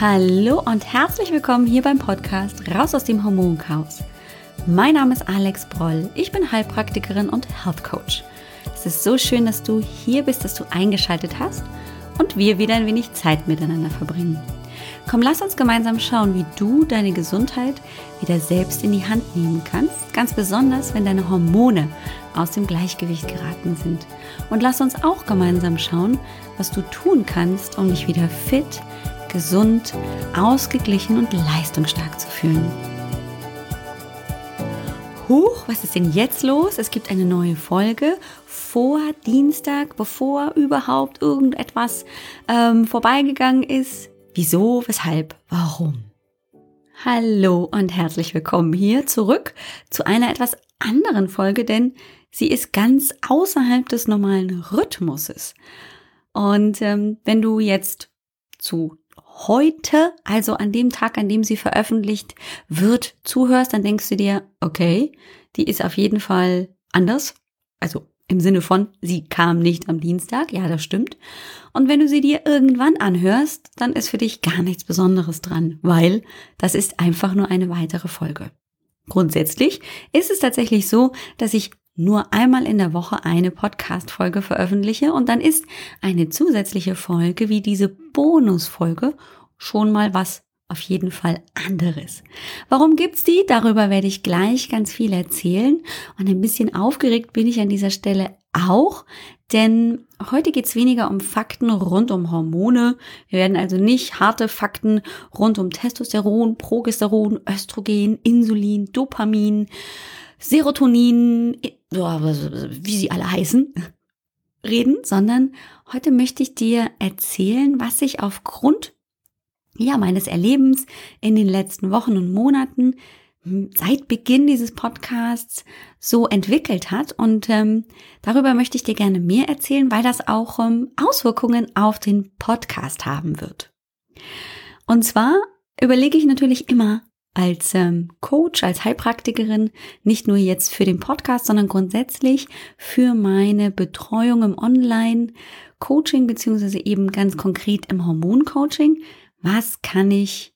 Hallo und herzlich willkommen hier beim Podcast Raus aus dem Hormonchaos. Mein Name ist Alex Broll. Ich bin Heilpraktikerin und Health Coach. Es ist so schön, dass du hier bist, dass du eingeschaltet hast und wir wieder ein wenig Zeit miteinander verbringen. Komm, lass uns gemeinsam schauen, wie du deine Gesundheit wieder selbst in die Hand nehmen kannst, ganz besonders, wenn deine Hormone aus dem Gleichgewicht geraten sind. Und lass uns auch gemeinsam schauen, was du tun kannst, um dich wieder fit, gesund, ausgeglichen und leistungsstark zu fühlen. Huch, was ist denn jetzt los? Es gibt eine neue Folge vor Dienstag, bevor überhaupt irgendetwas ähm, vorbeigegangen ist. Wieso, weshalb, warum? Hallo und herzlich willkommen hier zurück zu einer etwas anderen Folge, denn sie ist ganz außerhalb des normalen Rhythmuses. Und ähm, wenn du jetzt zu heute, also an dem Tag, an dem sie veröffentlicht wird, zuhörst, dann denkst du dir, okay, die ist auf jeden Fall anders. Also im Sinne von, sie kam nicht am Dienstag, ja, das stimmt. Und wenn du sie dir irgendwann anhörst, dann ist für dich gar nichts Besonderes dran, weil das ist einfach nur eine weitere Folge. Grundsätzlich ist es tatsächlich so, dass ich nur einmal in der Woche eine Podcast-Folge veröffentliche und dann ist eine zusätzliche Folge wie diese Bonusfolge schon mal was auf jeden Fall anderes. Warum gibt's die? Darüber werde ich gleich ganz viel erzählen und ein bisschen aufgeregt bin ich an dieser Stelle auch, denn heute geht's weniger um Fakten rund um Hormone. Wir werden also nicht harte Fakten rund um Testosteron, Progesteron, Östrogen, Insulin, Dopamin, Serotonin, wie sie alle heißen, reden, sondern heute möchte ich dir erzählen, was sich aufgrund ja, meines Erlebens in den letzten Wochen und Monaten hm, seit Beginn dieses Podcasts so entwickelt hat. Und ähm, darüber möchte ich dir gerne mehr erzählen, weil das auch ähm, Auswirkungen auf den Podcast haben wird. Und zwar überlege ich natürlich immer als ähm, Coach, als Heilpraktikerin, nicht nur jetzt für den Podcast, sondern grundsätzlich für meine Betreuung im Online-Coaching, beziehungsweise eben ganz konkret im Hormoncoaching, was kann ich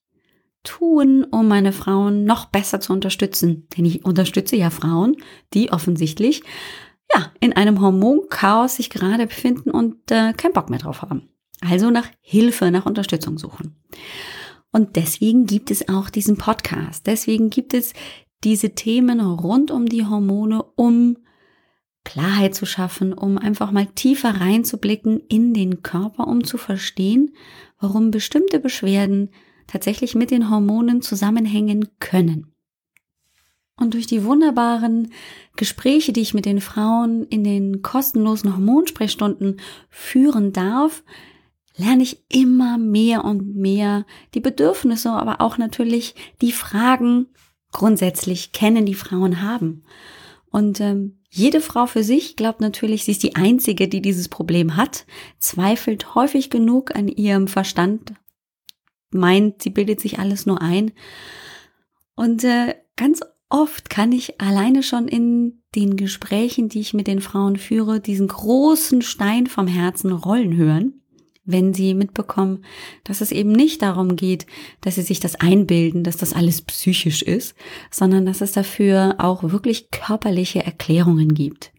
tun, um meine Frauen noch besser zu unterstützen? Denn ich unterstütze ja Frauen, die offensichtlich ja in einem Hormonchaos sich gerade befinden und äh, keinen Bock mehr drauf haben. Also nach Hilfe, nach Unterstützung suchen. Und deswegen gibt es auch diesen Podcast. Deswegen gibt es diese Themen rund um die Hormone, um Klarheit zu schaffen, um einfach mal tiefer reinzublicken in den Körper, um zu verstehen, warum bestimmte Beschwerden tatsächlich mit den Hormonen zusammenhängen können. Und durch die wunderbaren Gespräche, die ich mit den Frauen in den kostenlosen Hormonsprechstunden führen darf, lerne ich immer mehr und mehr die Bedürfnisse, aber auch natürlich die Fragen grundsätzlich kennen, die Frauen haben. Und ähm, jede Frau für sich glaubt natürlich, sie ist die Einzige, die dieses Problem hat, zweifelt häufig genug an ihrem Verstand, meint, sie bildet sich alles nur ein. Und äh, ganz oft kann ich alleine schon in den Gesprächen, die ich mit den Frauen führe, diesen großen Stein vom Herzen rollen hören wenn sie mitbekommen, dass es eben nicht darum geht, dass sie sich das einbilden, dass das alles psychisch ist, sondern dass es dafür auch wirklich körperliche Erklärungen gibt.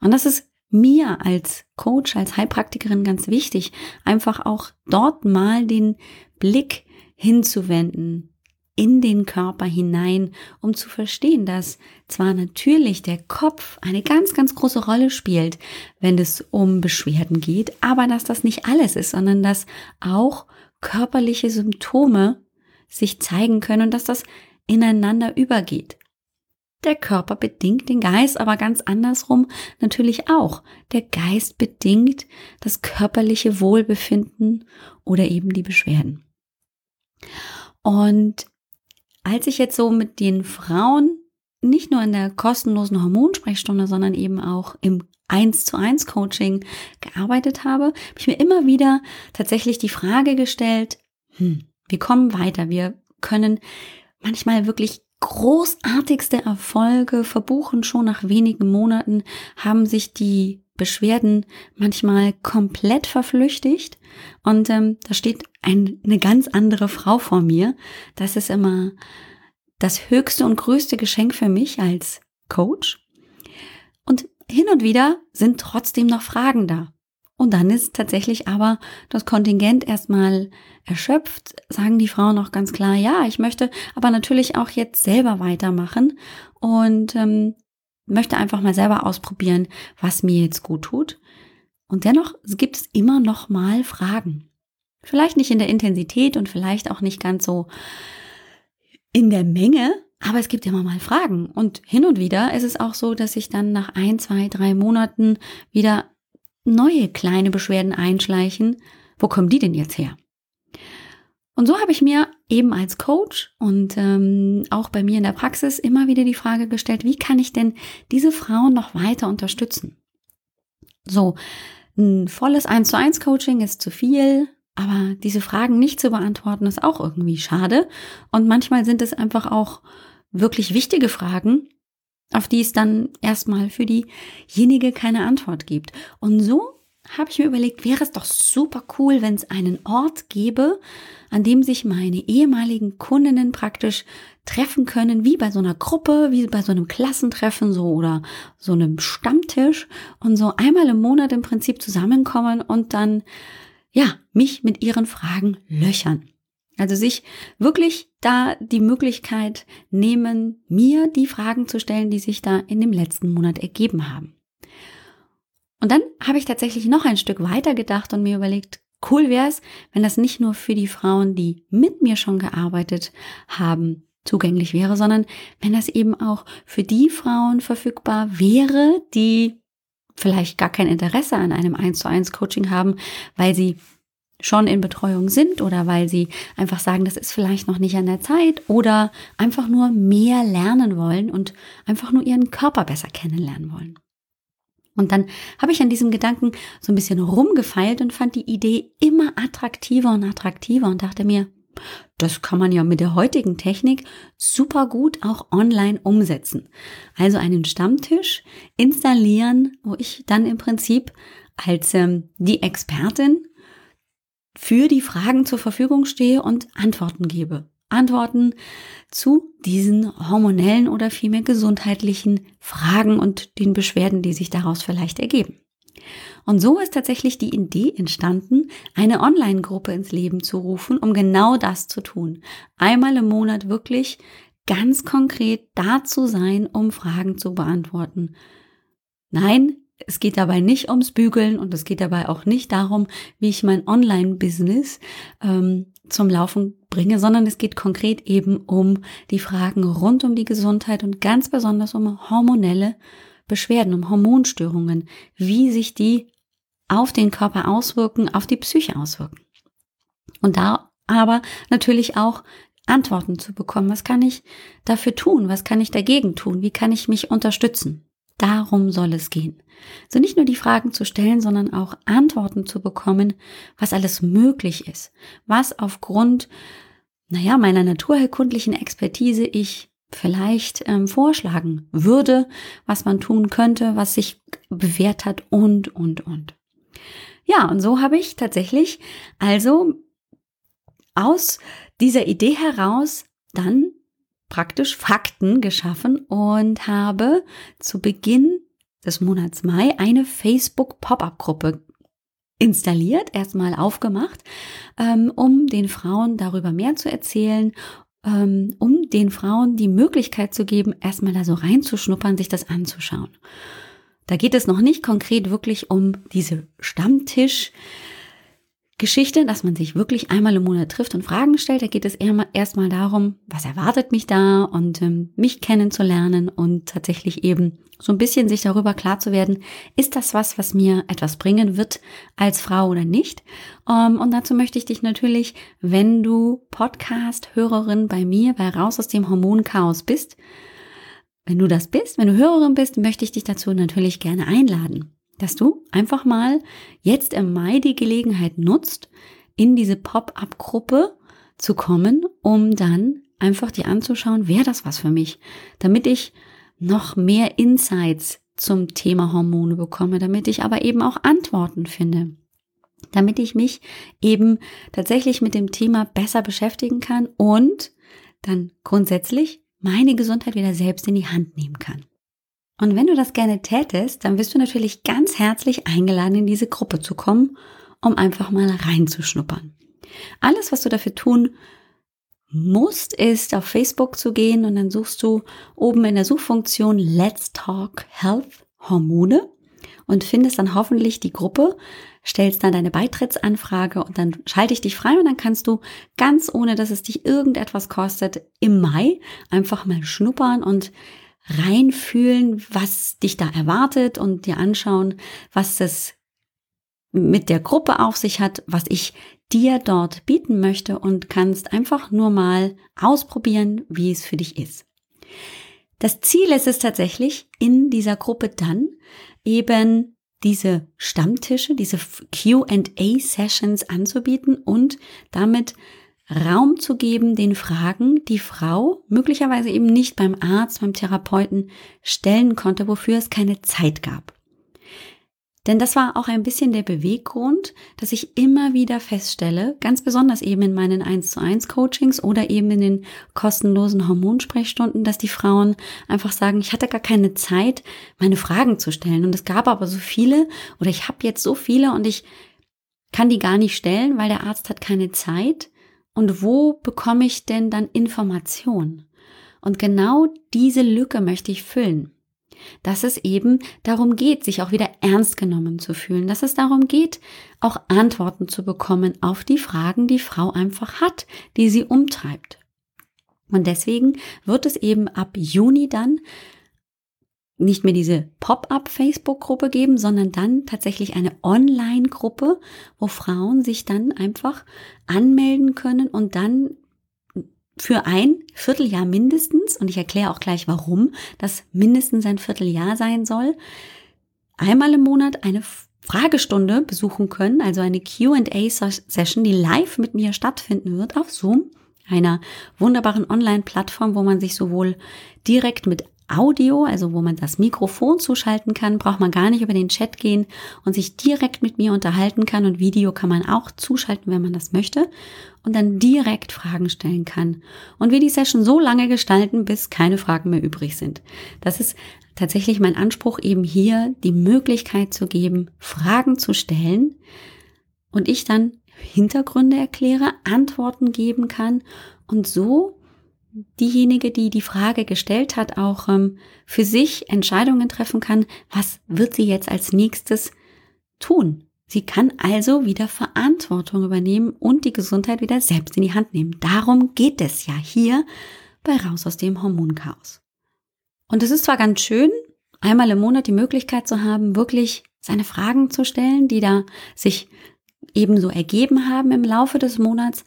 Und das ist mir als Coach, als Heilpraktikerin ganz wichtig, einfach auch dort mal den Blick hinzuwenden, in den Körper hinein, um zu verstehen, dass zwar natürlich der Kopf eine ganz, ganz große Rolle spielt, wenn es um Beschwerden geht, aber dass das nicht alles ist, sondern dass auch körperliche Symptome sich zeigen können und dass das ineinander übergeht. Der Körper bedingt den Geist, aber ganz andersrum natürlich auch. Der Geist bedingt das körperliche Wohlbefinden oder eben die Beschwerden. Und als ich jetzt so mit den Frauen nicht nur in der kostenlosen Hormonsprechstunde, sondern eben auch im 1 zu 1 Coaching gearbeitet habe, habe ich mir immer wieder tatsächlich die Frage gestellt, hm, wir kommen weiter, wir können manchmal wirklich großartigste Erfolge verbuchen. Schon nach wenigen Monaten haben sich die Beschwerden manchmal komplett verflüchtigt und ähm, da steht ein, eine ganz andere Frau vor mir. Das ist immer das höchste und größte Geschenk für mich als Coach. Und hin und wieder sind trotzdem noch Fragen da. Und dann ist tatsächlich aber das Kontingent erstmal erschöpft, sagen die Frauen auch ganz klar, ja, ich möchte aber natürlich auch jetzt selber weitermachen und ähm, möchte einfach mal selber ausprobieren, was mir jetzt gut tut. Und dennoch gibt es immer noch mal Fragen. Vielleicht nicht in der Intensität und vielleicht auch nicht ganz so in der Menge, aber es gibt immer mal Fragen. Und hin und wieder ist es auch so, dass ich dann nach ein, zwei, drei Monaten wieder neue kleine Beschwerden einschleichen. Wo kommen die denn jetzt her? Und so habe ich mir eben als Coach und ähm, auch bei mir in der Praxis immer wieder die Frage gestellt, wie kann ich denn diese Frauen noch weiter unterstützen? So, ein volles 1 zu 1 Coaching ist zu viel, aber diese Fragen nicht zu beantworten ist auch irgendwie schade. Und manchmal sind es einfach auch wirklich wichtige Fragen, auf die es dann erstmal für diejenige keine Antwort gibt. Und so habe ich mir überlegt, wäre es doch super cool, wenn es einen Ort gäbe, an dem sich meine ehemaligen Kundinnen praktisch treffen können, wie bei so einer Gruppe, wie bei so einem Klassentreffen so oder so einem Stammtisch und so einmal im Monat im Prinzip zusammenkommen und dann ja, mich mit ihren Fragen löchern. Also sich wirklich da die Möglichkeit nehmen, mir die Fragen zu stellen, die sich da in dem letzten Monat ergeben haben. Und dann habe ich tatsächlich noch ein Stück weiter gedacht und mir überlegt, cool wäre es, wenn das nicht nur für die Frauen, die mit mir schon gearbeitet haben, zugänglich wäre, sondern wenn das eben auch für die Frauen verfügbar wäre, die vielleicht gar kein Interesse an einem 1 zu 1 Coaching haben, weil sie schon in Betreuung sind oder weil sie einfach sagen, das ist vielleicht noch nicht an der Zeit oder einfach nur mehr lernen wollen und einfach nur ihren Körper besser kennenlernen wollen. Und dann habe ich an diesem Gedanken so ein bisschen rumgefeilt und fand die Idee immer attraktiver und attraktiver und dachte mir, das kann man ja mit der heutigen Technik super gut auch online umsetzen. Also einen Stammtisch installieren, wo ich dann im Prinzip als ähm, die Expertin für die Fragen zur Verfügung stehe und Antworten gebe. Antworten zu diesen hormonellen oder vielmehr gesundheitlichen Fragen und den Beschwerden, die sich daraus vielleicht ergeben. Und so ist tatsächlich die Idee entstanden, eine Online-Gruppe ins Leben zu rufen, um genau das zu tun. Einmal im Monat wirklich ganz konkret da zu sein, um Fragen zu beantworten. Nein, es geht dabei nicht ums Bügeln und es geht dabei auch nicht darum, wie ich mein Online-Business ähm, zum Laufen bringe, sondern es geht konkret eben um die Fragen rund um die Gesundheit und ganz besonders um hormonelle Beschwerden, um Hormonstörungen, wie sich die auf den Körper auswirken, auf die Psyche auswirken. Und da aber natürlich auch Antworten zu bekommen. Was kann ich dafür tun? Was kann ich dagegen tun? Wie kann ich mich unterstützen? Darum soll es gehen. So nicht nur die Fragen zu stellen, sondern auch Antworten zu bekommen, was alles möglich ist, was aufgrund, naja, meiner naturheilkundlichen Expertise ich vielleicht ähm, vorschlagen würde, was man tun könnte, was sich bewährt hat und, und, und. Ja, und so habe ich tatsächlich also aus dieser Idee heraus dann praktisch Fakten geschaffen und habe zu Beginn des Monats Mai eine Facebook Pop-up-Gruppe installiert, erstmal aufgemacht, ähm, um den Frauen darüber mehr zu erzählen, ähm, um den Frauen die Möglichkeit zu geben, erstmal da so reinzuschnuppern, sich das anzuschauen. Da geht es noch nicht konkret wirklich um diese Stammtisch- Geschichte, dass man sich wirklich einmal im Monat trifft und Fragen stellt. Da geht es erstmal darum, was erwartet mich da und ähm, mich kennenzulernen und tatsächlich eben so ein bisschen sich darüber klar zu werden, ist das was, was mir etwas bringen wird als Frau oder nicht? Ähm, und dazu möchte ich dich natürlich, wenn du Podcast-Hörerin bei mir bei Raus aus dem Hormonchaos bist, wenn du das bist, wenn du Hörerin bist, möchte ich dich dazu natürlich gerne einladen dass du einfach mal jetzt im Mai die Gelegenheit nutzt, in diese Pop-up-Gruppe zu kommen, um dann einfach dir anzuschauen, wäre das was für mich, damit ich noch mehr Insights zum Thema Hormone bekomme, damit ich aber eben auch Antworten finde, damit ich mich eben tatsächlich mit dem Thema besser beschäftigen kann und dann grundsätzlich meine Gesundheit wieder selbst in die Hand nehmen kann. Und wenn du das gerne tätest, dann bist du natürlich ganz herzlich eingeladen, in diese Gruppe zu kommen, um einfach mal reinzuschnuppern. Alles, was du dafür tun musst, ist auf Facebook zu gehen und dann suchst du oben in der Suchfunktion Let's Talk Health Hormone und findest dann hoffentlich die Gruppe, stellst dann deine Beitrittsanfrage und dann schalte ich dich frei und dann kannst du ganz ohne, dass es dich irgendetwas kostet, im Mai einfach mal schnuppern und reinfühlen, was dich da erwartet und dir anschauen, was das mit der Gruppe auf sich hat, was ich dir dort bieten möchte und kannst einfach nur mal ausprobieren, wie es für dich ist. Das Ziel ist es tatsächlich, in dieser Gruppe dann eben diese Stammtische, diese QA-Sessions anzubieten und damit Raum zu geben den Fragen, die Frau möglicherweise eben nicht beim Arzt, beim Therapeuten stellen konnte, wofür es keine Zeit gab. Denn das war auch ein bisschen der Beweggrund, dass ich immer wieder feststelle, ganz besonders eben in meinen 1 zu 1 Coachings oder eben in den kostenlosen Hormonsprechstunden, dass die Frauen einfach sagen, ich hatte gar keine Zeit, meine Fragen zu stellen. Und es gab aber so viele oder ich habe jetzt so viele und ich kann die gar nicht stellen, weil der Arzt hat keine Zeit. Und wo bekomme ich denn dann Information? Und genau diese Lücke möchte ich füllen dass es eben darum geht, sich auch wieder ernst genommen zu fühlen, dass es darum geht, auch Antworten zu bekommen auf die Fragen, die Frau einfach hat, die sie umtreibt. Und deswegen wird es eben ab Juni dann nicht mehr diese Pop-up-Facebook-Gruppe geben, sondern dann tatsächlich eine Online-Gruppe, wo Frauen sich dann einfach anmelden können und dann für ein Vierteljahr mindestens, und ich erkläre auch gleich, warum das mindestens ein Vierteljahr sein soll, einmal im Monat eine Fragestunde besuchen können, also eine QA-Session, die live mit mir stattfinden wird auf Zoom, einer wunderbaren Online-Plattform, wo man sich sowohl direkt mit Audio, also wo man das Mikrofon zuschalten kann, braucht man gar nicht über den Chat gehen und sich direkt mit mir unterhalten kann und Video kann man auch zuschalten, wenn man das möchte und dann direkt Fragen stellen kann und wir die Session so lange gestalten, bis keine Fragen mehr übrig sind. Das ist tatsächlich mein Anspruch, eben hier die Möglichkeit zu geben, Fragen zu stellen und ich dann Hintergründe erkläre, Antworten geben kann und so diejenige, die die Frage gestellt hat, auch ähm, für sich Entscheidungen treffen kann, was wird sie jetzt als nächstes tun. Sie kann also wieder Verantwortung übernehmen und die Gesundheit wieder selbst in die Hand nehmen. Darum geht es ja hier bei Raus aus dem Hormonchaos. Und es ist zwar ganz schön, einmal im Monat die Möglichkeit zu haben, wirklich seine Fragen zu stellen, die da sich ebenso ergeben haben im Laufe des Monats,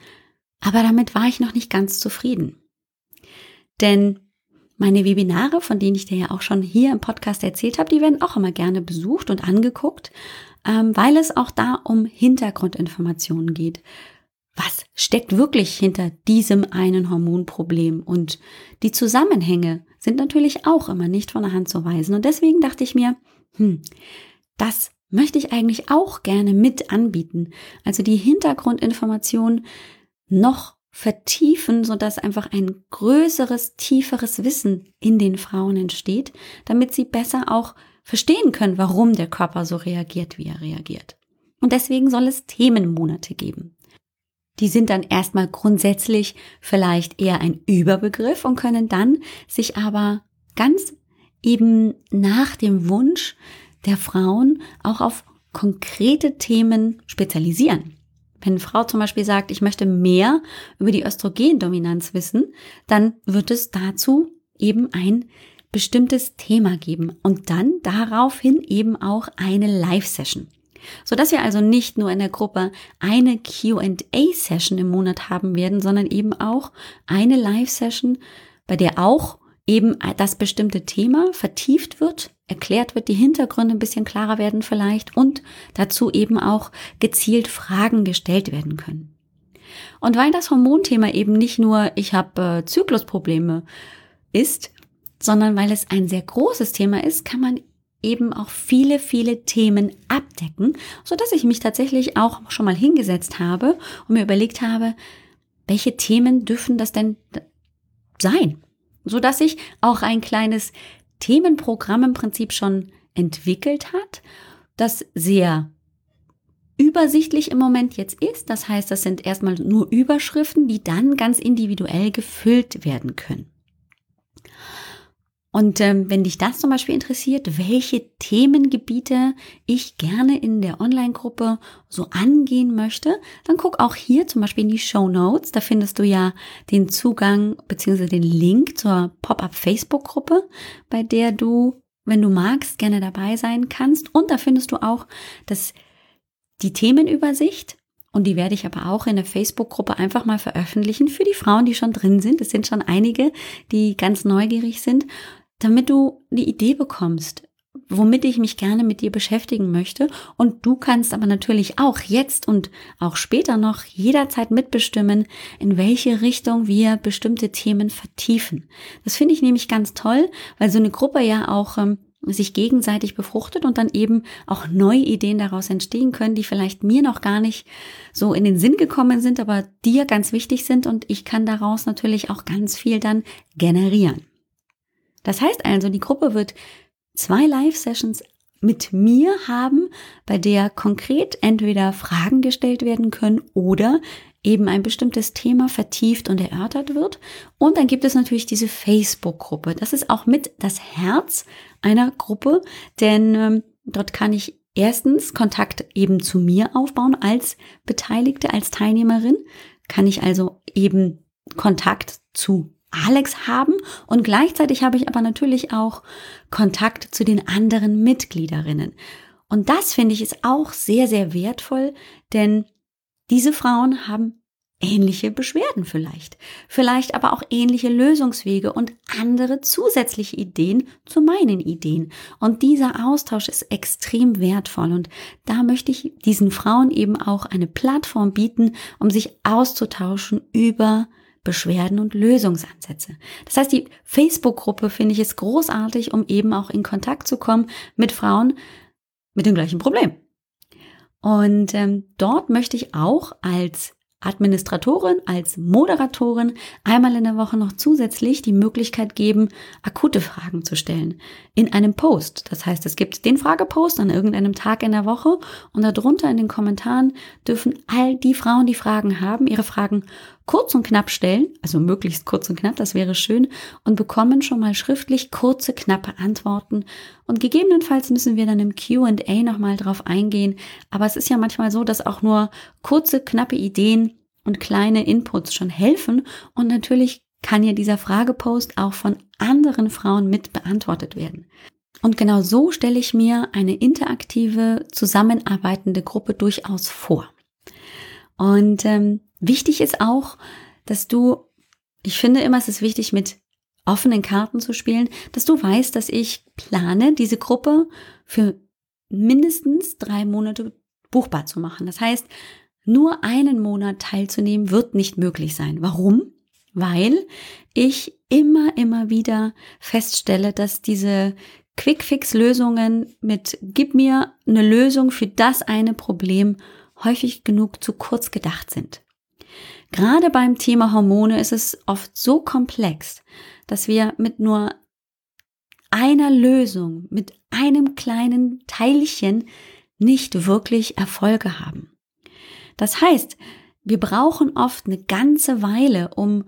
aber damit war ich noch nicht ganz zufrieden. Denn meine Webinare, von denen ich dir ja auch schon hier im Podcast erzählt habe, die werden auch immer gerne besucht und angeguckt, ähm, weil es auch da um Hintergrundinformationen geht. Was steckt wirklich hinter diesem einen Hormonproblem? Und die Zusammenhänge sind natürlich auch immer nicht von der Hand zu weisen. Und deswegen dachte ich mir, hm, das möchte ich eigentlich auch gerne mit anbieten. Also die Hintergrundinformation noch vertiefen, so dass einfach ein größeres, tieferes Wissen in den Frauen entsteht, damit sie besser auch verstehen können, warum der Körper so reagiert, wie er reagiert. Und deswegen soll es Themenmonate geben. Die sind dann erstmal grundsätzlich vielleicht eher ein Überbegriff und können dann sich aber ganz eben nach dem Wunsch der Frauen auch auf konkrete Themen spezialisieren. Wenn eine Frau zum Beispiel sagt, ich möchte mehr über die Östrogendominanz wissen, dann wird es dazu eben ein bestimmtes Thema geben und dann daraufhin eben auch eine Live-Session. Sodass wir also nicht nur in der Gruppe eine QA-Session im Monat haben werden, sondern eben auch eine Live-Session, bei der auch eben das bestimmte Thema vertieft wird, erklärt wird, die Hintergründe ein bisschen klarer werden vielleicht und dazu eben auch gezielt Fragen gestellt werden können. Und weil das Hormonthema eben nicht nur ich habe äh, Zyklusprobleme ist, sondern weil es ein sehr großes Thema ist, kann man eben auch viele, viele Themen abdecken, so dass ich mich tatsächlich auch schon mal hingesetzt habe und mir überlegt habe, welche Themen dürfen das denn sein? So dass ich auch ein kleines Themenprogramm im Prinzip schon entwickelt hat, das sehr übersichtlich im Moment jetzt ist. Das heißt, das sind erstmal nur Überschriften, die dann ganz individuell gefüllt werden können. Und ähm, wenn dich das zum Beispiel interessiert, welche Themengebiete ich gerne in der Online-Gruppe so angehen möchte, dann guck auch hier zum Beispiel in die Show Notes. Da findest du ja den Zugang bzw. den Link zur Pop-up Facebook-Gruppe, bei der du, wenn du magst, gerne dabei sein kannst. Und da findest du auch das, die Themenübersicht und die werde ich aber auch in der Facebook-Gruppe einfach mal veröffentlichen für die Frauen, die schon drin sind. Es sind schon einige, die ganz neugierig sind damit du die Idee bekommst, womit ich mich gerne mit dir beschäftigen möchte. Und du kannst aber natürlich auch jetzt und auch später noch jederzeit mitbestimmen, in welche Richtung wir bestimmte Themen vertiefen. Das finde ich nämlich ganz toll, weil so eine Gruppe ja auch ähm, sich gegenseitig befruchtet und dann eben auch neue Ideen daraus entstehen können, die vielleicht mir noch gar nicht so in den Sinn gekommen sind, aber dir ganz wichtig sind und ich kann daraus natürlich auch ganz viel dann generieren. Das heißt also, die Gruppe wird zwei Live-Sessions mit mir haben, bei der konkret entweder Fragen gestellt werden können oder eben ein bestimmtes Thema vertieft und erörtert wird. Und dann gibt es natürlich diese Facebook-Gruppe. Das ist auch mit das Herz einer Gruppe, denn ähm, dort kann ich erstens Kontakt eben zu mir aufbauen als Beteiligte, als Teilnehmerin, kann ich also eben Kontakt zu Alex haben und gleichzeitig habe ich aber natürlich auch Kontakt zu den anderen Mitgliederinnen. Und das finde ich ist auch sehr, sehr wertvoll, denn diese Frauen haben ähnliche Beschwerden vielleicht, vielleicht aber auch ähnliche Lösungswege und andere zusätzliche Ideen zu meinen Ideen. Und dieser Austausch ist extrem wertvoll und da möchte ich diesen Frauen eben auch eine Plattform bieten, um sich auszutauschen über Beschwerden und Lösungsansätze. Das heißt, die Facebook-Gruppe finde ich es großartig, um eben auch in Kontakt zu kommen mit Frauen mit dem gleichen Problem. Und ähm, dort möchte ich auch als Administratorin, als Moderatorin einmal in der Woche noch zusätzlich die Möglichkeit geben, akute Fragen zu stellen in einem Post. Das heißt, es gibt den Fragepost an irgendeinem Tag in der Woche und darunter in den Kommentaren dürfen all die Frauen, die Fragen haben, ihre Fragen kurz und knapp stellen, also möglichst kurz und knapp, das wäre schön, und bekommen schon mal schriftlich kurze, knappe Antworten. Und gegebenenfalls müssen wir dann im QA nochmal drauf eingehen. Aber es ist ja manchmal so, dass auch nur kurze, knappe Ideen und kleine Inputs schon helfen. Und natürlich kann ja dieser Fragepost auch von anderen Frauen mit beantwortet werden. Und genau so stelle ich mir eine interaktive, zusammenarbeitende Gruppe durchaus vor. Und ähm, Wichtig ist auch, dass du, ich finde immer, es ist wichtig, mit offenen Karten zu spielen, dass du weißt, dass ich plane, diese Gruppe für mindestens drei Monate buchbar zu machen. Das heißt, nur einen Monat teilzunehmen wird nicht möglich sein. Warum? Weil ich immer, immer wieder feststelle, dass diese Quick-Fix-Lösungen mit Gib mir eine Lösung für das eine Problem häufig genug zu kurz gedacht sind. Gerade beim Thema Hormone ist es oft so komplex, dass wir mit nur einer Lösung, mit einem kleinen Teilchen nicht wirklich Erfolge haben. Das heißt, wir brauchen oft eine ganze Weile, um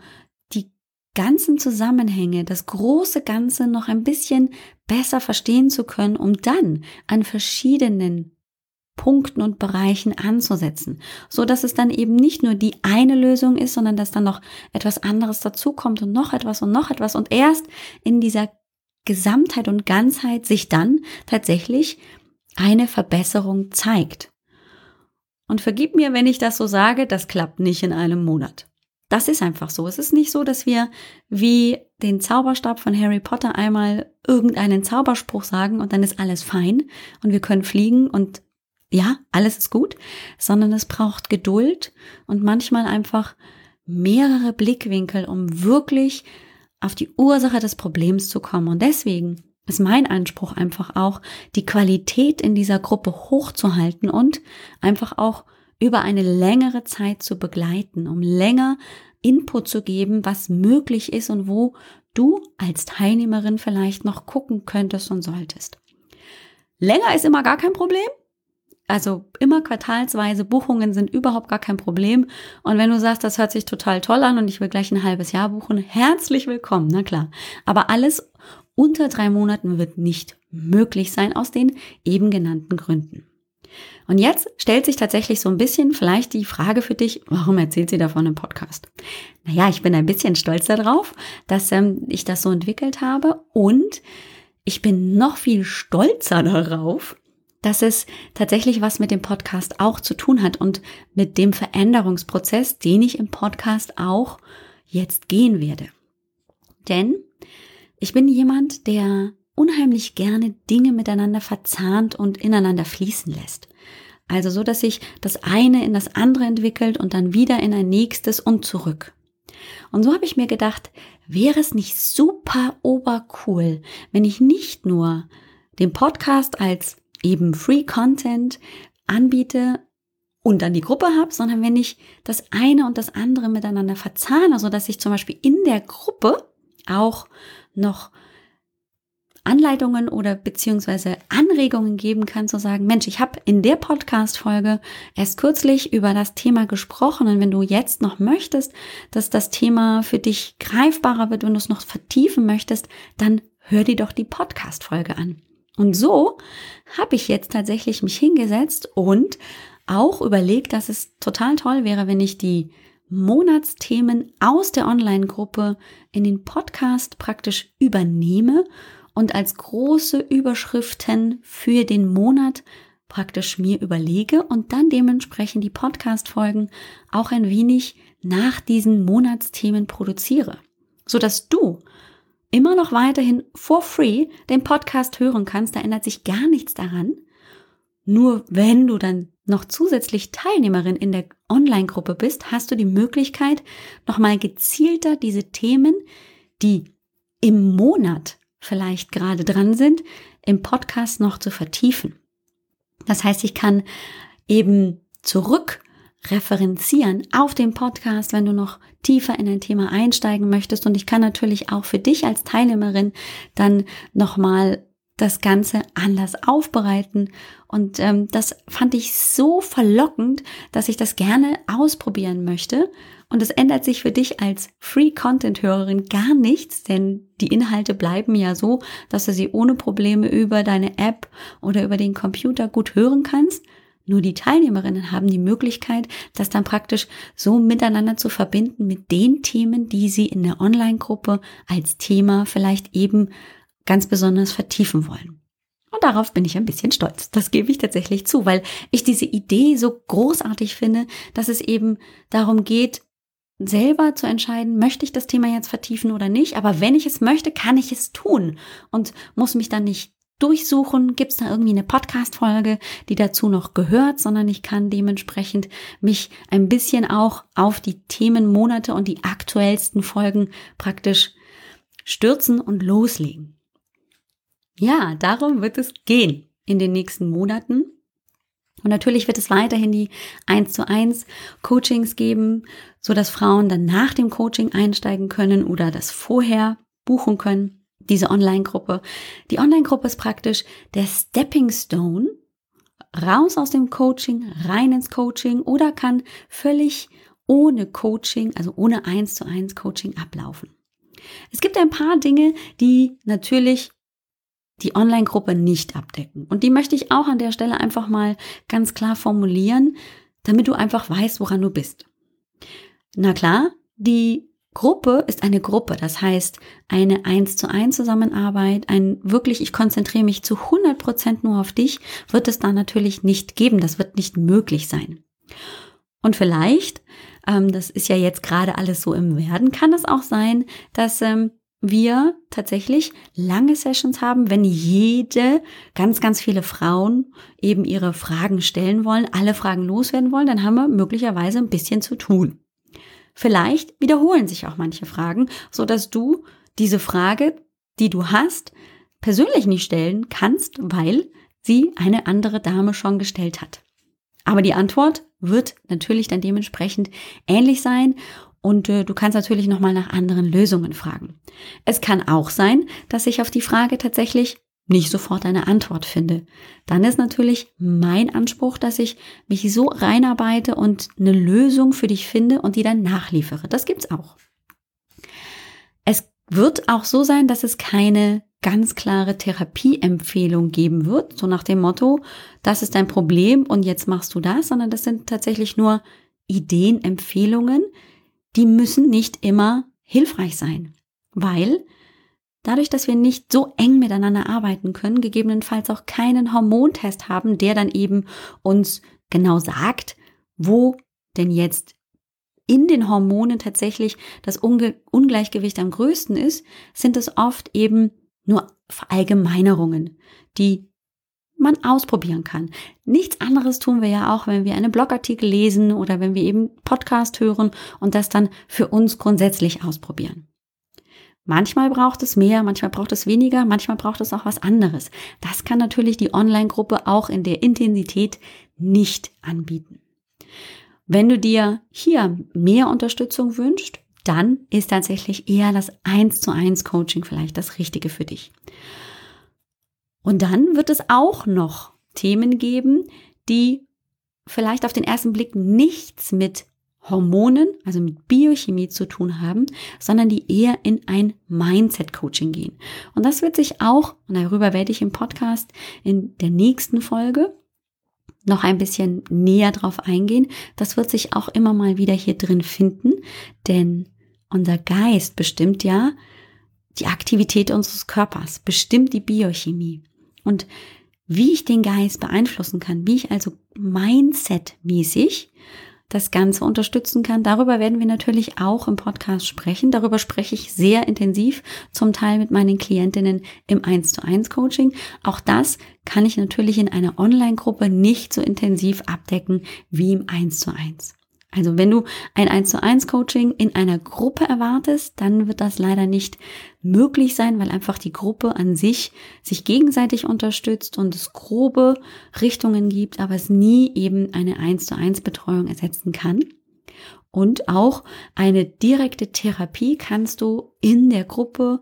die ganzen Zusammenhänge, das große Ganze noch ein bisschen besser verstehen zu können, um dann an verschiedenen Punkten und Bereichen anzusetzen, so dass es dann eben nicht nur die eine Lösung ist, sondern dass dann noch etwas anderes dazukommt und noch etwas und noch etwas und erst in dieser Gesamtheit und Ganzheit sich dann tatsächlich eine Verbesserung zeigt. Und vergib mir, wenn ich das so sage, das klappt nicht in einem Monat. Das ist einfach so. Es ist nicht so, dass wir wie den Zauberstab von Harry Potter einmal irgendeinen Zauberspruch sagen und dann ist alles fein und wir können fliegen und ja, alles ist gut, sondern es braucht Geduld und manchmal einfach mehrere Blickwinkel, um wirklich auf die Ursache des Problems zu kommen. Und deswegen ist mein Anspruch einfach auch, die Qualität in dieser Gruppe hochzuhalten und einfach auch über eine längere Zeit zu begleiten, um länger Input zu geben, was möglich ist und wo du als Teilnehmerin vielleicht noch gucken könntest und solltest. Länger ist immer gar kein Problem. Also immer quartalsweise Buchungen sind überhaupt gar kein Problem. Und wenn du sagst, das hört sich total toll an und ich will gleich ein halbes Jahr buchen, herzlich willkommen, na klar. Aber alles unter drei Monaten wird nicht möglich sein aus den eben genannten Gründen. Und jetzt stellt sich tatsächlich so ein bisschen vielleicht die Frage für dich, warum erzählt sie davon im Podcast? Naja, ich bin ein bisschen stolz darauf, dass ähm, ich das so entwickelt habe und ich bin noch viel stolzer darauf, dass es tatsächlich was mit dem Podcast auch zu tun hat und mit dem Veränderungsprozess, den ich im Podcast auch jetzt gehen werde. Denn ich bin jemand, der unheimlich gerne Dinge miteinander verzahnt und ineinander fließen lässt. Also so, dass sich das eine in das andere entwickelt und dann wieder in ein nächstes und zurück. Und so habe ich mir gedacht, wäre es nicht super obercool, wenn ich nicht nur den Podcast als eben Free Content anbiete und dann die Gruppe habe, sondern wenn ich das eine und das andere miteinander verzahne, so dass ich zum Beispiel in der Gruppe auch noch Anleitungen oder beziehungsweise Anregungen geben kann, zu sagen, Mensch, ich habe in der Podcast-Folge erst kürzlich über das Thema gesprochen und wenn du jetzt noch möchtest, dass das Thema für dich greifbarer wird, wenn du es noch vertiefen möchtest, dann hör dir doch die Podcast-Folge an. Und so habe ich jetzt tatsächlich mich hingesetzt und auch überlegt, dass es total toll wäre, wenn ich die Monatsthemen aus der Online-Gruppe in den Podcast praktisch übernehme und als große Überschriften für den Monat praktisch mir überlege und dann dementsprechend die Podcast-Folgen auch ein wenig nach diesen Monatsthemen produziere, so dass du immer noch weiterhin for free den Podcast hören kannst. Da ändert sich gar nichts daran. Nur wenn du dann noch zusätzlich Teilnehmerin in der Online-Gruppe bist, hast du die Möglichkeit, nochmal gezielter diese Themen, die im Monat vielleicht gerade dran sind, im Podcast noch zu vertiefen. Das heißt, ich kann eben zurück referenzieren auf dem Podcast, wenn du noch tiefer in ein Thema einsteigen möchtest. Und ich kann natürlich auch für dich als Teilnehmerin dann nochmal das Ganze anders aufbereiten. Und ähm, das fand ich so verlockend, dass ich das gerne ausprobieren möchte. Und es ändert sich für dich als Free-Content-Hörerin gar nichts, denn die Inhalte bleiben ja so, dass du sie ohne Probleme über deine App oder über den Computer gut hören kannst. Nur die Teilnehmerinnen haben die Möglichkeit, das dann praktisch so miteinander zu verbinden mit den Themen, die sie in der Online-Gruppe als Thema vielleicht eben ganz besonders vertiefen wollen. Und darauf bin ich ein bisschen stolz. Das gebe ich tatsächlich zu, weil ich diese Idee so großartig finde, dass es eben darum geht, selber zu entscheiden, möchte ich das Thema jetzt vertiefen oder nicht. Aber wenn ich es möchte, kann ich es tun und muss mich dann nicht durchsuchen, gibt es da irgendwie eine Podcast-Folge, die dazu noch gehört, sondern ich kann dementsprechend mich ein bisschen auch auf die Themenmonate und die aktuellsten Folgen praktisch stürzen und loslegen. Ja, darum wird es gehen in den nächsten Monaten. Und natürlich wird es weiterhin die 1 zu 1 Coachings geben, so dass Frauen dann nach dem Coaching einsteigen können oder das vorher buchen können diese Online-Gruppe. Die Online-Gruppe ist praktisch der Stepping Stone raus aus dem Coaching, rein ins Coaching oder kann völlig ohne Coaching, also ohne eins zu eins Coaching ablaufen. Es gibt ein paar Dinge, die natürlich die Online-Gruppe nicht abdecken. Und die möchte ich auch an der Stelle einfach mal ganz klar formulieren, damit du einfach weißt, woran du bist. Na klar, die Gruppe ist eine Gruppe, das heißt eine eins zu eins Zusammenarbeit, ein wirklich, ich konzentriere mich zu 100 Prozent nur auf dich, wird es da natürlich nicht geben, das wird nicht möglich sein. Und vielleicht, ähm, das ist ja jetzt gerade alles so im Werden, kann es auch sein, dass ähm, wir tatsächlich lange Sessions haben, wenn jede, ganz, ganz viele Frauen eben ihre Fragen stellen wollen, alle Fragen loswerden wollen, dann haben wir möglicherweise ein bisschen zu tun. Vielleicht wiederholen sich auch manche Fragen, so dass du diese Frage, die du hast, persönlich nicht stellen kannst, weil sie eine andere Dame schon gestellt hat. Aber die Antwort wird natürlich dann dementsprechend ähnlich sein und äh, du kannst natürlich nochmal nach anderen Lösungen fragen. Es kann auch sein, dass ich auf die Frage tatsächlich nicht sofort eine Antwort finde. Dann ist natürlich mein Anspruch, dass ich mich so reinarbeite und eine Lösung für dich finde und die dann nachliefere. Das gibt's auch. Es wird auch so sein, dass es keine ganz klare Therapieempfehlung geben wird, so nach dem Motto, das ist dein Problem und jetzt machst du das, sondern das sind tatsächlich nur Ideen, Empfehlungen, die müssen nicht immer hilfreich sein, weil dadurch, dass wir nicht so eng miteinander arbeiten können, gegebenenfalls auch keinen Hormontest haben, der dann eben uns genau sagt, wo denn jetzt in den Hormonen tatsächlich das Unge Ungleichgewicht am größten ist, sind es oft eben nur Verallgemeinerungen, die man ausprobieren kann. Nichts anderes tun wir ja auch, wenn wir einen Blogartikel lesen oder wenn wir eben Podcast hören und das dann für uns grundsätzlich ausprobieren. Manchmal braucht es mehr, manchmal braucht es weniger, manchmal braucht es auch was anderes. Das kann natürlich die Online-Gruppe auch in der Intensität nicht anbieten. Wenn du dir hier mehr Unterstützung wünschst, dann ist tatsächlich eher das 1 zu 1 Coaching vielleicht das Richtige für dich. Und dann wird es auch noch Themen geben, die vielleicht auf den ersten Blick nichts mit Hormonen, also mit Biochemie zu tun haben, sondern die eher in ein Mindset-Coaching gehen. Und das wird sich auch, und darüber werde ich im Podcast in der nächsten Folge noch ein bisschen näher drauf eingehen. Das wird sich auch immer mal wieder hier drin finden, denn unser Geist bestimmt ja die Aktivität unseres Körpers, bestimmt die Biochemie. Und wie ich den Geist beeinflussen kann, wie ich also Mindset-mäßig das Ganze unterstützen kann. Darüber werden wir natürlich auch im Podcast sprechen. Darüber spreche ich sehr intensiv, zum Teil mit meinen Klientinnen im 1 zu 1 Coaching. Auch das kann ich natürlich in einer Online-Gruppe nicht so intensiv abdecken wie im 1 zu 1. Also wenn du ein 1 zu 1 Coaching in einer Gruppe erwartest, dann wird das leider nicht möglich sein, weil einfach die Gruppe an sich sich gegenseitig unterstützt und es grobe Richtungen gibt, aber es nie eben eine 1 zu 1 Betreuung ersetzen kann. Und auch eine direkte Therapie kannst du in der Gruppe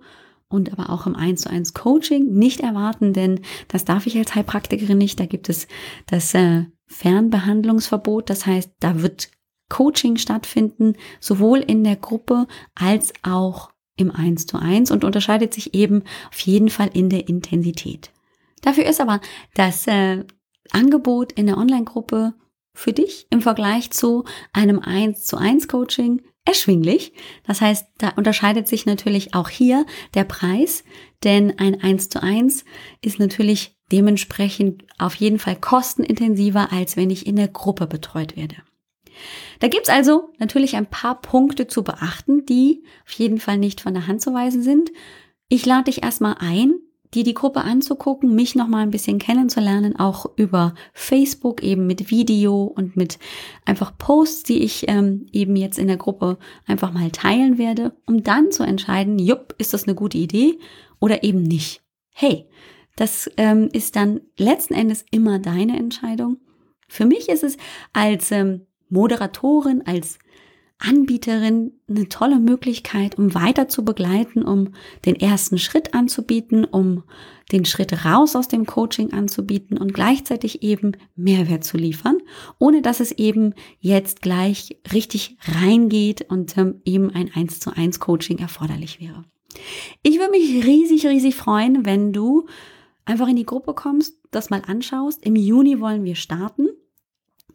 und aber auch im 1 zu 1 Coaching nicht erwarten, denn das darf ich als Heilpraktikerin nicht. Da gibt es das äh, Fernbehandlungsverbot. Das heißt, da wird Coaching stattfinden, sowohl in der Gruppe als auch im 1 zu 1 und unterscheidet sich eben auf jeden Fall in der Intensität. Dafür ist aber das äh, Angebot in der Online-Gruppe für dich im Vergleich zu einem 1 zu 1 Coaching erschwinglich. Das heißt, da unterscheidet sich natürlich auch hier der Preis, denn ein 1 zu 1 ist natürlich dementsprechend auf jeden Fall kostenintensiver, als wenn ich in der Gruppe betreut werde. Da gibt's also natürlich ein paar Punkte zu beachten, die auf jeden Fall nicht von der Hand zu weisen sind. Ich lade dich erstmal ein, dir die Gruppe anzugucken, mich nochmal ein bisschen kennenzulernen, auch über Facebook eben mit Video und mit einfach Posts, die ich ähm, eben jetzt in der Gruppe einfach mal teilen werde, um dann zu entscheiden, jupp, ist das eine gute Idee oder eben nicht. Hey, das ähm, ist dann letzten Endes immer deine Entscheidung. Für mich ist es als ähm, Moderatorin, als Anbieterin eine tolle Möglichkeit, um weiter zu begleiten, um den ersten Schritt anzubieten, um den Schritt raus aus dem Coaching anzubieten und gleichzeitig eben Mehrwert zu liefern, ohne dass es eben jetzt gleich richtig reingeht und ähm, eben ein 1 zu 1 Coaching erforderlich wäre. Ich würde mich riesig, riesig freuen, wenn du einfach in die Gruppe kommst, das mal anschaust. Im Juni wollen wir starten.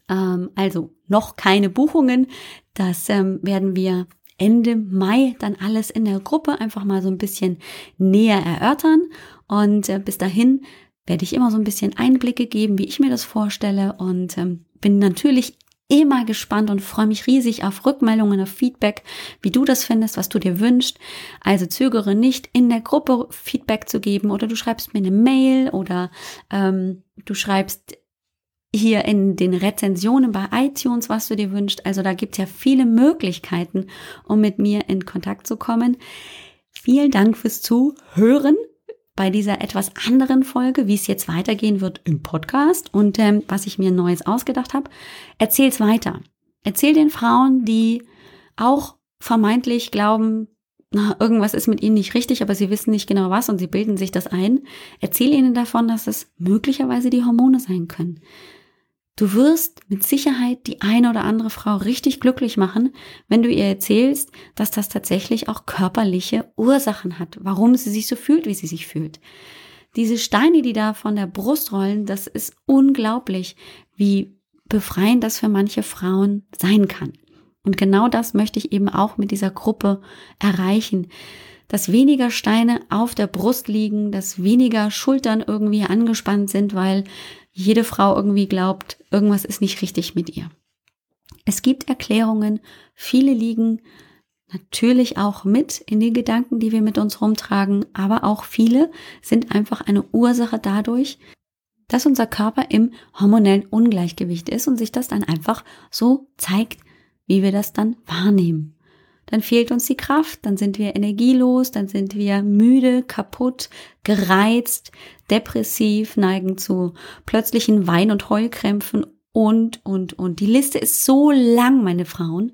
Ähm, also noch keine Buchungen. Das ähm, werden wir Ende Mai dann alles in der Gruppe einfach mal so ein bisschen näher erörtern. Und äh, bis dahin werde ich immer so ein bisschen Einblicke geben, wie ich mir das vorstelle und ähm, bin natürlich immer gespannt und freue mich riesig auf Rückmeldungen, auf Feedback, wie du das findest, was du dir wünschst. Also zögere nicht, in der Gruppe Feedback zu geben oder du schreibst mir eine Mail oder ähm, du schreibst hier in den Rezensionen bei iTunes, was du dir wünschst. Also da gibt's ja viele Möglichkeiten, um mit mir in Kontakt zu kommen. Vielen Dank fürs Zuhören. bei dieser etwas anderen Folge, wie es jetzt weitergehen wird im Podcast und ähm, was ich mir Neues ausgedacht habe. Erzähl's weiter. Erzähl den Frauen, die auch vermeintlich glauben, na, irgendwas ist mit ihnen nicht richtig, aber sie wissen nicht genau was und sie bilden sich das ein. Erzähl ihnen davon, dass es möglicherweise die Hormone sein können. Du wirst mit Sicherheit die eine oder andere Frau richtig glücklich machen, wenn du ihr erzählst, dass das tatsächlich auch körperliche Ursachen hat, warum sie sich so fühlt, wie sie sich fühlt. Diese Steine, die da von der Brust rollen, das ist unglaublich, wie befreiend das für manche Frauen sein kann. Und genau das möchte ich eben auch mit dieser Gruppe erreichen, dass weniger Steine auf der Brust liegen, dass weniger Schultern irgendwie angespannt sind, weil jede Frau irgendwie glaubt, irgendwas ist nicht richtig mit ihr. Es gibt Erklärungen, viele liegen natürlich auch mit in den Gedanken, die wir mit uns rumtragen, aber auch viele sind einfach eine Ursache dadurch, dass unser Körper im hormonellen Ungleichgewicht ist und sich das dann einfach so zeigt, wie wir das dann wahrnehmen. Dann fehlt uns die Kraft, dann sind wir energielos, dann sind wir müde, kaputt, gereizt, depressiv, neigen zu plötzlichen Wein- und Heulkrämpfen und, und, und. Die Liste ist so lang, meine Frauen.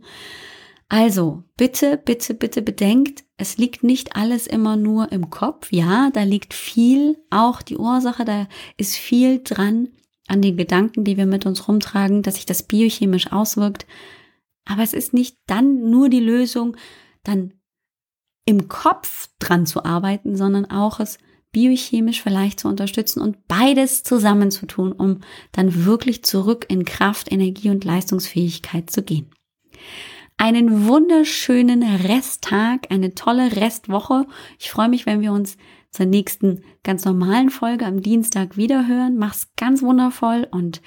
Also, bitte, bitte, bitte bedenkt, es liegt nicht alles immer nur im Kopf. Ja, da liegt viel, auch die Ursache, da ist viel dran an den Gedanken, die wir mit uns rumtragen, dass sich das biochemisch auswirkt. Aber es ist nicht dann nur die Lösung, dann im Kopf dran zu arbeiten, sondern auch es biochemisch vielleicht zu unterstützen und beides zusammen zu tun, um dann wirklich zurück in Kraft, Energie und Leistungsfähigkeit zu gehen. Einen wunderschönen Resttag, eine tolle Restwoche. Ich freue mich, wenn wir uns zur nächsten ganz normalen Folge am Dienstag wiederhören. Mach's ganz wundervoll und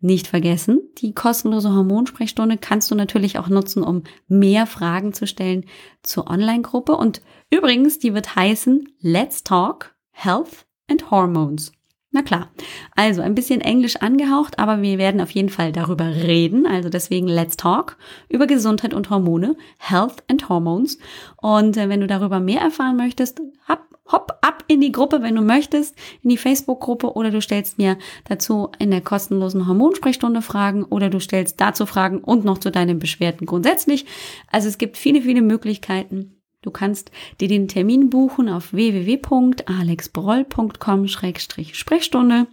nicht vergessen, die kostenlose Hormonsprechstunde kannst du natürlich auch nutzen, um mehr Fragen zu stellen zur Online-Gruppe. Und übrigens, die wird heißen Let's Talk Health and Hormones. Na klar, also ein bisschen Englisch angehaucht, aber wir werden auf jeden Fall darüber reden. Also deswegen Let's Talk über Gesundheit und Hormone, Health and Hormones. Und äh, wenn du darüber mehr erfahren möchtest, hab hopp ab in die Gruppe, wenn du möchtest, in die Facebook-Gruppe oder du stellst mir dazu in der kostenlosen Hormonsprechstunde Fragen oder du stellst dazu Fragen und noch zu deinen Beschwerden grundsätzlich. Also es gibt viele, viele Möglichkeiten. Du kannst dir den Termin buchen auf www.alexbroll.com-sprechstunde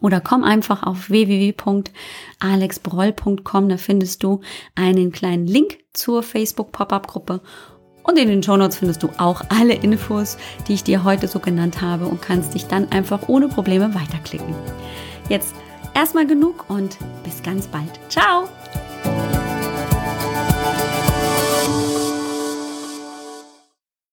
oder komm einfach auf www.alexbroll.com, da findest du einen kleinen Link zur Facebook Pop-up Gruppe und in den Shownotes findest du auch alle Infos, die ich dir heute so genannt habe und kannst dich dann einfach ohne Probleme weiterklicken. Jetzt erstmal genug und bis ganz bald. Ciao!